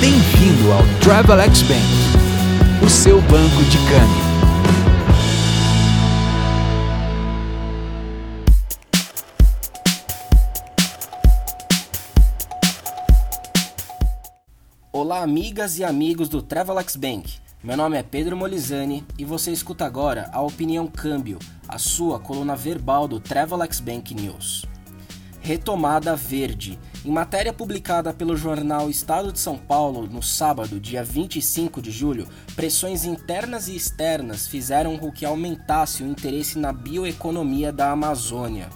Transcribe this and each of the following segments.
Bem-vindo ao Travelex Bank, o seu banco de câmbio. Olá, amigas e amigos do Travelex Bank. Meu nome é Pedro Molizani e você escuta agora a Opinião Câmbio, a sua coluna verbal do Travelex Bank News. Retomada Verde. Em matéria publicada pelo jornal Estado de São Paulo no sábado, dia 25 de julho, pressões internas e externas fizeram com que aumentasse o interesse na bioeconomia da Amazônia.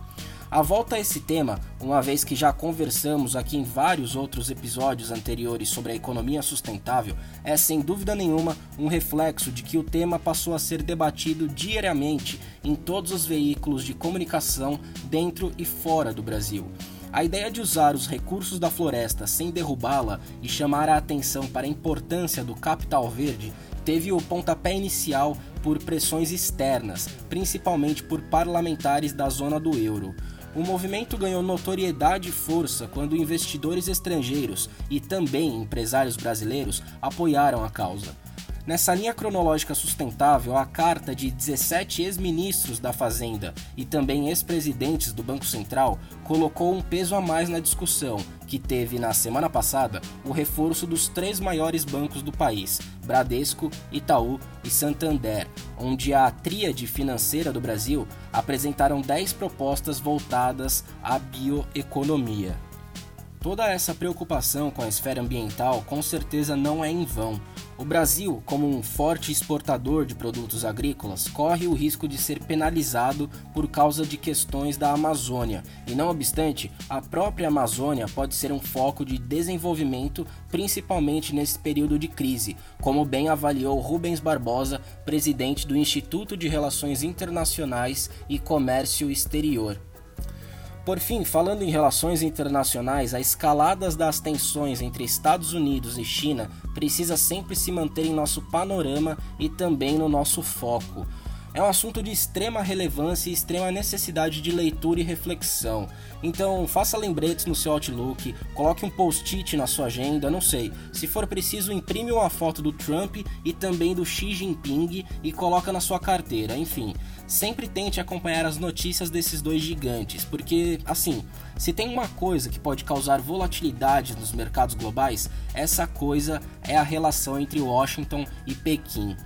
A volta a esse tema, uma vez que já conversamos aqui em vários outros episódios anteriores sobre a economia sustentável, é sem dúvida nenhuma um reflexo de que o tema passou a ser debatido diariamente em todos os veículos de comunicação dentro e fora do Brasil. A ideia de usar os recursos da floresta sem derrubá-la e chamar a atenção para a importância do capital verde teve o pontapé inicial por pressões externas, principalmente por parlamentares da zona do euro. O movimento ganhou notoriedade e força quando investidores estrangeiros e também empresários brasileiros apoiaram a causa. Nessa linha cronológica sustentável, a carta de 17 ex-ministros da Fazenda e também ex-presidentes do Banco Central colocou um peso a mais na discussão, que teve na semana passada o reforço dos três maiores bancos do país, Bradesco, Itaú e Santander, onde a tríade financeira do Brasil apresentaram 10 propostas voltadas à bioeconomia. Toda essa preocupação com a esfera ambiental com certeza não é em vão. O Brasil, como um forte exportador de produtos agrícolas, corre o risco de ser penalizado por causa de questões da Amazônia, e não obstante, a própria Amazônia pode ser um foco de desenvolvimento, principalmente nesse período de crise, como bem avaliou Rubens Barbosa, presidente do Instituto de Relações Internacionais e Comércio Exterior. Por fim, falando em relações internacionais, a escalada das tensões entre Estados Unidos e China precisa sempre se manter em nosso panorama e também no nosso foco. É um assunto de extrema relevância e extrema necessidade de leitura e reflexão. Então, faça lembretes no seu Outlook, coloque um post-it na sua agenda, não sei. Se for preciso, imprime uma foto do Trump e também do Xi Jinping e coloca na sua carteira. Enfim, sempre tente acompanhar as notícias desses dois gigantes, porque, assim, se tem uma coisa que pode causar volatilidade nos mercados globais, essa coisa é a relação entre Washington e Pequim.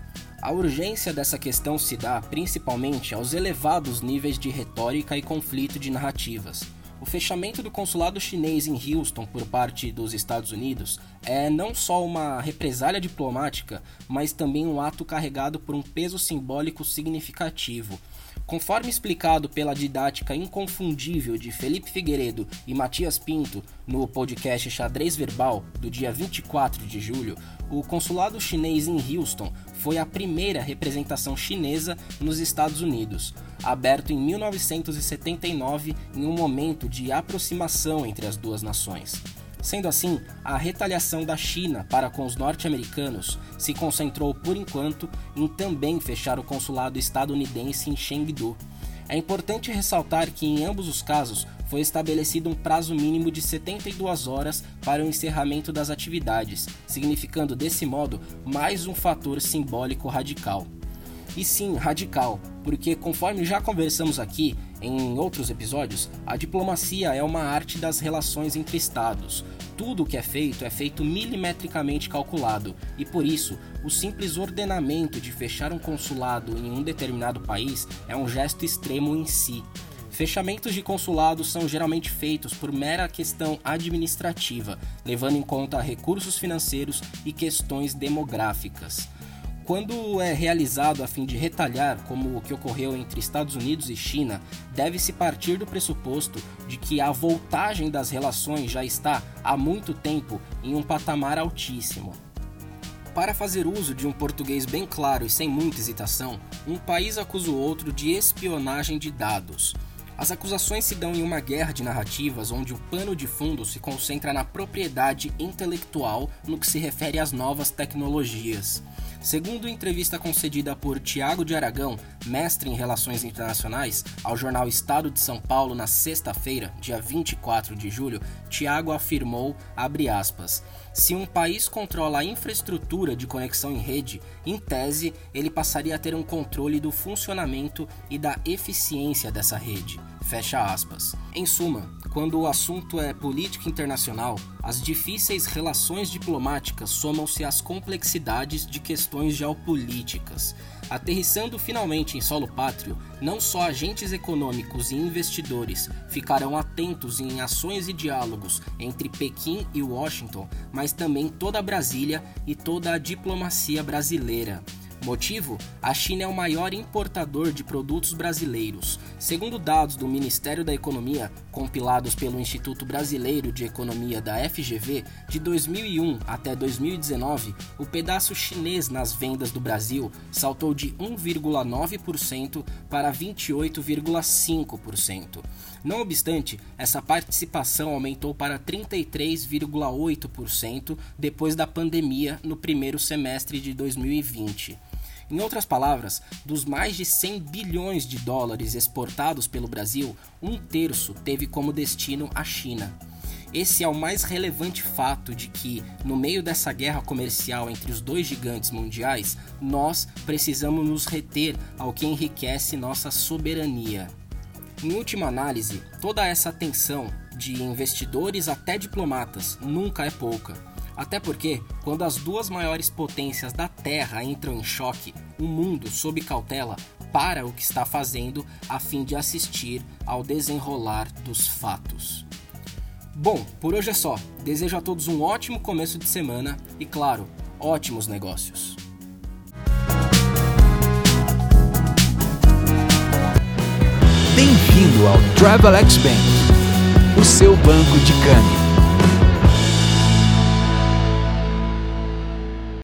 A urgência dessa questão se dá principalmente aos elevados níveis de retórica e conflito de narrativas. O fechamento do consulado chinês em Houston por parte dos Estados Unidos é não só uma represália diplomática, mas também um ato carregado por um peso simbólico significativo. Conforme explicado pela didática inconfundível de Felipe Figueiredo e Matias Pinto no podcast Xadrez Verbal do dia 24 de julho, o consulado chinês em Houston foi a primeira representação chinesa nos Estados Unidos, aberto em 1979 em um momento de aproximação entre as duas nações. Sendo assim, a retaliação da China para com os norte-americanos se concentrou por enquanto em também fechar o consulado estadunidense em Chengdu. É importante ressaltar que em ambos os casos foi estabelecido um prazo mínimo de 72 horas para o encerramento das atividades, significando desse modo mais um fator simbólico radical. E sim, radical, porque conforme já conversamos aqui em outros episódios, a diplomacia é uma arte das relações entre estados, tudo o que é feito é feito milimetricamente calculado, e por isso, o simples ordenamento de fechar um consulado em um determinado país é um gesto extremo em si. Fechamentos de consulados são geralmente feitos por mera questão administrativa, levando em conta recursos financeiros e questões demográficas. Quando é realizado a fim de retalhar, como o que ocorreu entre Estados Unidos e China, deve-se partir do pressuposto de que a voltagem das relações já está há muito tempo em um patamar altíssimo. Para fazer uso de um português bem claro e sem muita hesitação, um país acusa o outro de espionagem de dados. As acusações se dão em uma guerra de narrativas onde o pano de fundo se concentra na propriedade intelectual no que se refere às novas tecnologias. Segundo entrevista concedida por Tiago de Aragão, mestre em Relações Internacionais, ao jornal Estado de São Paulo na sexta-feira, dia 24 de julho, Tiago afirmou, aspas, se um país controla a infraestrutura de conexão em rede, em tese, ele passaria a ter um controle do funcionamento e da eficiência dessa rede. Fecha aspas. Em suma, quando o assunto é política internacional, as difíceis relações diplomáticas somam-se às complexidades de questões geopolíticas. Aterrissando finalmente em solo pátrio, não só agentes econômicos e investidores ficarão atentos em ações e diálogos entre Pequim e Washington, mas também toda Brasília e toda a diplomacia brasileira. Motivo? A China é o maior importador de produtos brasileiros. Segundo dados do Ministério da Economia, compilados pelo Instituto Brasileiro de Economia da FGV, de 2001 até 2019, o pedaço chinês nas vendas do Brasil saltou de 1,9% para 28,5%. Não obstante, essa participação aumentou para 33,8% depois da pandemia no primeiro semestre de 2020. Em outras palavras, dos mais de 100 bilhões de dólares exportados pelo Brasil, um terço teve como destino a China. Esse é o mais relevante fato de que, no meio dessa guerra comercial entre os dois gigantes mundiais, nós precisamos nos reter ao que enriquece nossa soberania. Em última análise, toda essa atenção, de investidores até diplomatas, nunca é pouca. Até porque, quando as duas maiores potências da Terra entram em choque, o mundo, sob cautela, para o que está fazendo a fim de assistir ao desenrolar dos fatos. Bom, por hoje é só. Desejo a todos um ótimo começo de semana e, claro, ótimos negócios. Bem-vindo ao Travelex Bank, o seu banco de câmbio.